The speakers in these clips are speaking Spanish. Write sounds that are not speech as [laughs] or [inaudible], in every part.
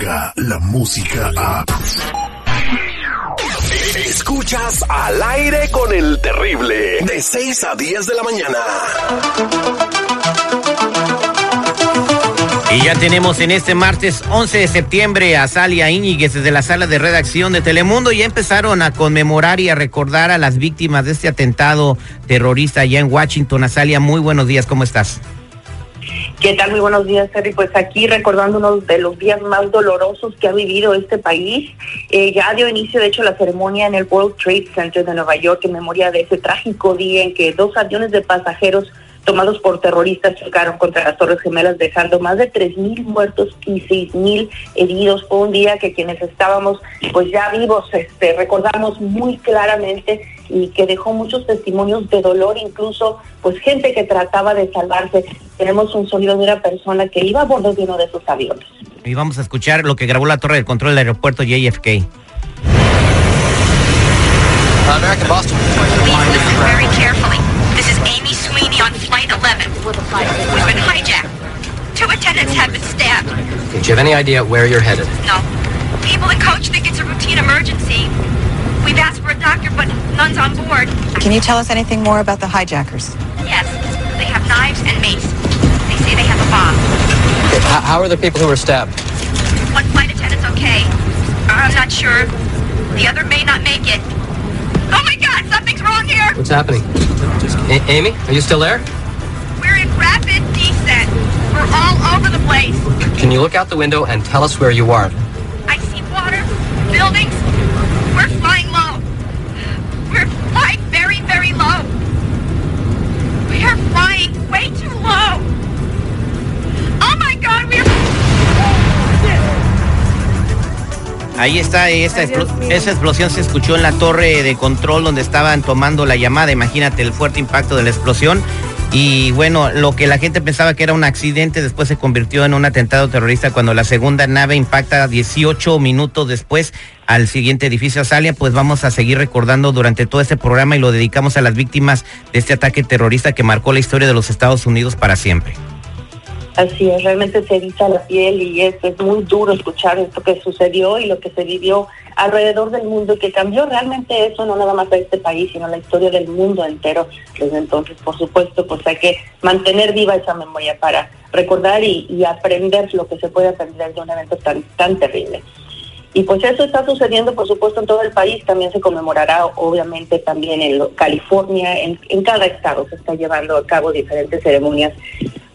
La música a... Escuchas al aire con el terrible de 6 a 10 de la mañana. Y ya tenemos en este martes 11 de septiembre a Salia Íñiguez desde la sala de redacción de Telemundo. Ya empezaron a conmemorar y a recordar a las víctimas de este atentado terrorista allá en Washington. Azalia, muy buenos días, ¿cómo estás? ¿Qué tal? Muy buenos días, Terry. Pues aquí recordando uno de los días más dolorosos que ha vivido este país. Eh, ya dio inicio, de hecho, la ceremonia en el World Trade Center de Nueva York en memoria de ese trágico día en que dos aviones de pasajeros tomados por terroristas chocaron contra las Torres Gemelas, dejando más de 3.000 muertos y 6.000 heridos. Fue un día que quienes estábamos pues ya vivos este, recordamos muy claramente y que dejó muchos testimonios de dolor, incluso pues gente que trataba de salvarse. Tenemos un sonido de una persona que iba a bordo de uno de esos aviones. Y vamos a escuchar lo que grabó la torre de control del aeropuerto JFK. American Boston. Please listen very carefully. This is Amy Sweeney on flight 11. We've been hijacked. Two attendants have been stabbed. Okay, do you have any idea where you're headed? No. People in coach think it's a routine emergency. We've asked for a doctor, but none's on board. Can you tell us anything more about the hijackers? Yes, they have knives and mace. They say they have a bomb. Okay, how, how are the people who were stabbed? One flight attendant's okay. I'm not sure. The other may not make it. Oh my God, something's wrong here. What's happening? A- Amy, are you still there? We're in rapid descent. We're all over the place. Can you look out the window and tell us where you are? I see water, buildings. Ahí está, esa, explo- esa explosión se escuchó en la torre de control donde estaban tomando la llamada. Imagínate el fuerte impacto de la explosión. Y bueno, lo que la gente pensaba que era un accidente, después se convirtió en un atentado terrorista cuando la segunda nave impacta 18 minutos después al siguiente edificio Azalia. Pues vamos a seguir recordando durante todo este programa y lo dedicamos a las víctimas de este ataque terrorista que marcó la historia de los Estados Unidos para siempre. Así es, realmente se eriza la piel y es, es muy duro escuchar esto que sucedió y lo que se vivió alrededor del mundo que cambió realmente eso, no nada más a este país, sino la historia del mundo entero desde entonces. Por supuesto, pues hay que mantener viva esa memoria para recordar y, y aprender lo que se puede aprender de un evento tan, tan terrible. Y pues eso está sucediendo, por supuesto, en todo el país. También se conmemorará, obviamente, también en California. En, en cada estado se está llevando a cabo diferentes ceremonias.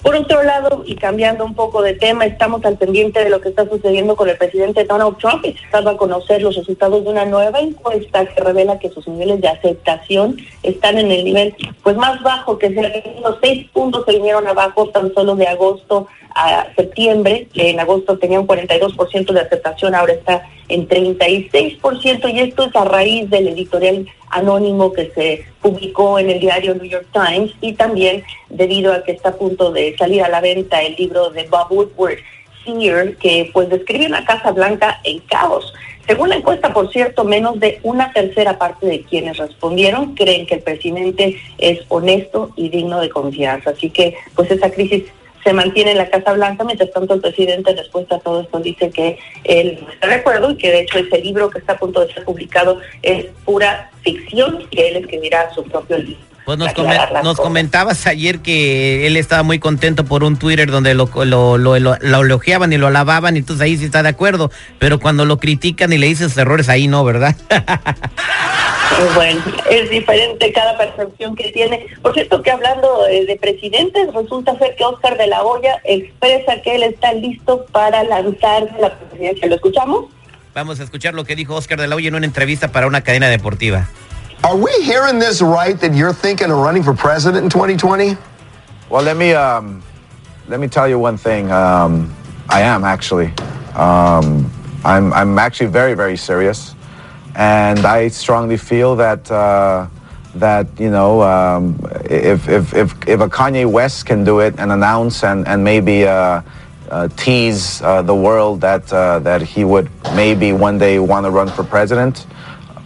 Por otro lado, y cambiando un poco de tema, estamos al pendiente de lo que está sucediendo con el presidente Donald Trump. Estaba a conocer los resultados de una nueva encuesta que revela que sus niveles de aceptación están en el nivel pues más bajo que se tenido. Seis puntos se vinieron abajo tan solo de agosto a septiembre. En agosto tenía un 42% de aceptación, ahora está en 36%, y esto es a raíz del editorial anónimo que se publicó en el diario New York Times y también debido a que está a punto de salir a la venta el libro de Bob Woodward, Senior, que pues describe una Casa Blanca en caos. Según la encuesta, por cierto, menos de una tercera parte de quienes respondieron creen que el presidente es honesto y digno de confianza. Así que, pues esa crisis se mantiene en la Casa Blanca, mientras tanto el presidente en respuesta a todo esto dice que él no está de acuerdo y que de hecho ese libro que está a punto de ser publicado es pura ficción, que él escribirá su propio libro. Pues nos, comen- nos comentabas ayer que él estaba muy contento por un Twitter donde lo, lo, lo, lo- lo elogiaban y lo alababan y entonces ahí sí está de acuerdo, pero cuando lo critican y le dicen sus errores ahí no, ¿verdad? Eh, Bueno, es diferente cada percepción que tiene. Por cierto, que hablando eh, de presidentes, resulta ser que Oscar de la Hoya expresa que él está listo para lanzarse a la presidencia. ¿Lo escuchamos? Vamos a escuchar lo que dijo Oscar de la Hoya en una entrevista para una cadena deportiva. Are we hearing this right that you're thinking of running for president in 2020? Well, let me um, let me tell you one thing. Um, I am actually. Um, I'm I'm actually very very serious, and I strongly feel that uh, that you know um, if, if if if a Kanye West can do it and announce and and maybe. Uh, uh, tease uh, the world that uh, that he would maybe one day want to run for president.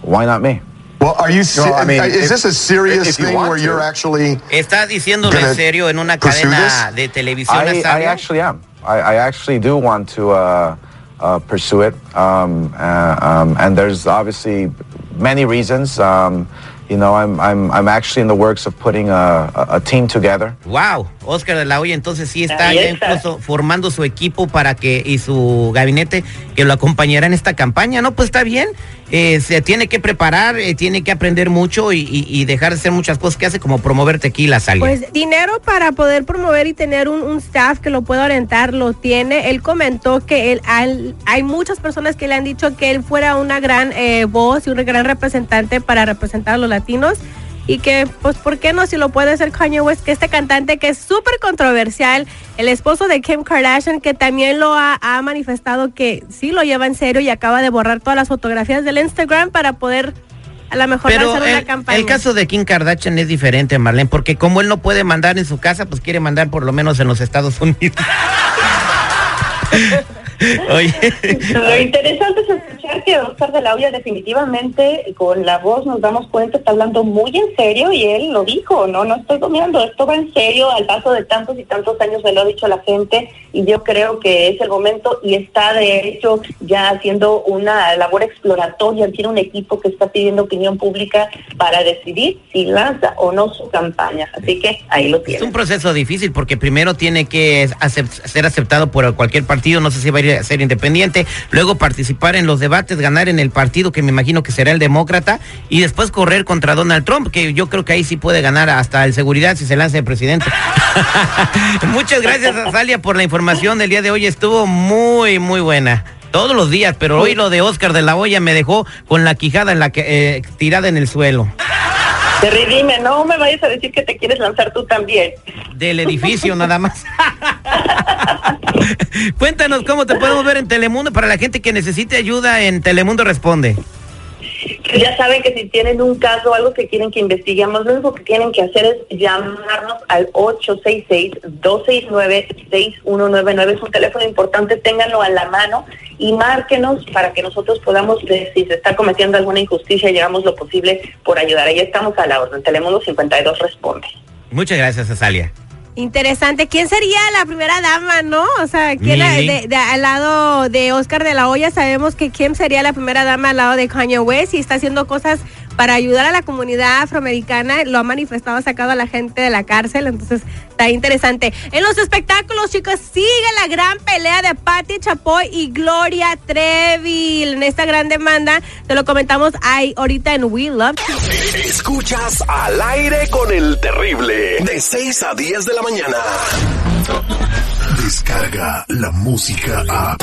Why not me? Well, are you? se- No, I mean, is if- this a serious if you thing want where you're actually? Está diciéndolo en serio en una cadena de televisión. I, I actually am. I, I actually do want to uh, uh, pursue it. Um, uh, um, and there's obviously many reasons. Um, you know, I'm, I'm, I'm actually in the works of putting a, a, team together. Wow, Oscar de la Hoya entonces sí está ya incluso formando su equipo para que y su gabinete que lo acompañará en esta campaña, ¿no? Pues está bien, eh, se tiene que preparar, eh, tiene que aprender mucho y, y, y, dejar de hacer muchas cosas que hace como promover tequila, Salia. Pues dinero para poder promover y tener un, un, staff que lo pueda orientar, lo tiene. Él comentó que él, al, hay muchas personas que le han dicho que él fuera una gran eh, voz y un gran representante para representar a los latinos y que, pues, ¿por qué no? Si lo puede hacer Kanye West, que este cantante que es súper controversial, el esposo de Kim Kardashian, que también lo ha, ha, manifestado que sí lo lleva en serio y acaba de borrar todas las fotografías del Instagram para poder a lo mejor Pero lanzar el, una campaña. el caso de Kim Kardashian es diferente, Marlene, porque como él no puede mandar en su casa, pues quiere mandar por lo menos en los Estados Unidos. [laughs] [laughs] Oye. Lo interesante es escuchar que Oscar de la Hoya definitivamente con la voz nos damos cuenta está hablando muy en serio y él lo dijo, no, no estoy bromeando, esto va en serio al paso de tantos y tantos años se lo ha dicho la gente y yo creo que es el momento y está de hecho ya haciendo una labor exploratoria, tiene un equipo que está pidiendo opinión pública para decidir si lanza o no su campaña, así que ahí lo tiene. Es un proceso difícil porque primero tiene que acept ser aceptado por cualquier partido, no sé si va a ir ser independiente, luego participar en los debates, ganar en el partido que me imagino que será el demócrata y después correr contra Donald Trump, que yo creo que ahí sí puede ganar hasta el seguridad si se lanza de presidente. [laughs] Muchas gracias, Azalia, por la información del día de hoy. Estuvo muy, muy buena. Todos los días, pero hoy lo de Oscar de la Hoya me dejó con la quijada en la que, eh, tirada en el suelo. Te redime, no me vayas a decir que te quieres lanzar tú también. Del edificio [laughs] nada más. [laughs] Cuéntanos cómo te podemos ver en Telemundo para la gente que necesite ayuda en Telemundo Responde. Ya saben que si tienen un caso algo que quieren que investiguemos, lo único que tienen que hacer es llamarnos al 866-269-6199. Es un teléfono importante, ténganlo a la mano y márquenos para que nosotros podamos, si se está cometiendo alguna injusticia, llegamos lo posible por ayudar. Ahí estamos a la orden. Telemundo 52 responde. Muchas gracias, Azalia. Interesante. ¿Quién sería la primera dama, no? O sea, ¿quién de, de, al lado de Oscar de la Hoya sabemos que quién sería la primera dama al lado de Kanye West y está haciendo cosas para ayudar a la comunidad afroamericana. Lo ha manifestado, ha sacado a la gente de la cárcel. Entonces, está interesante. En los espectáculos, chicos, sigue la gran pelea de Patti Chapoy y Gloria Trevi. En esta gran demanda, te lo comentamos ahí ahorita en We Love. Escuchas al aire con el terrible. De 6 a 10 de la mañana. Descarga la música a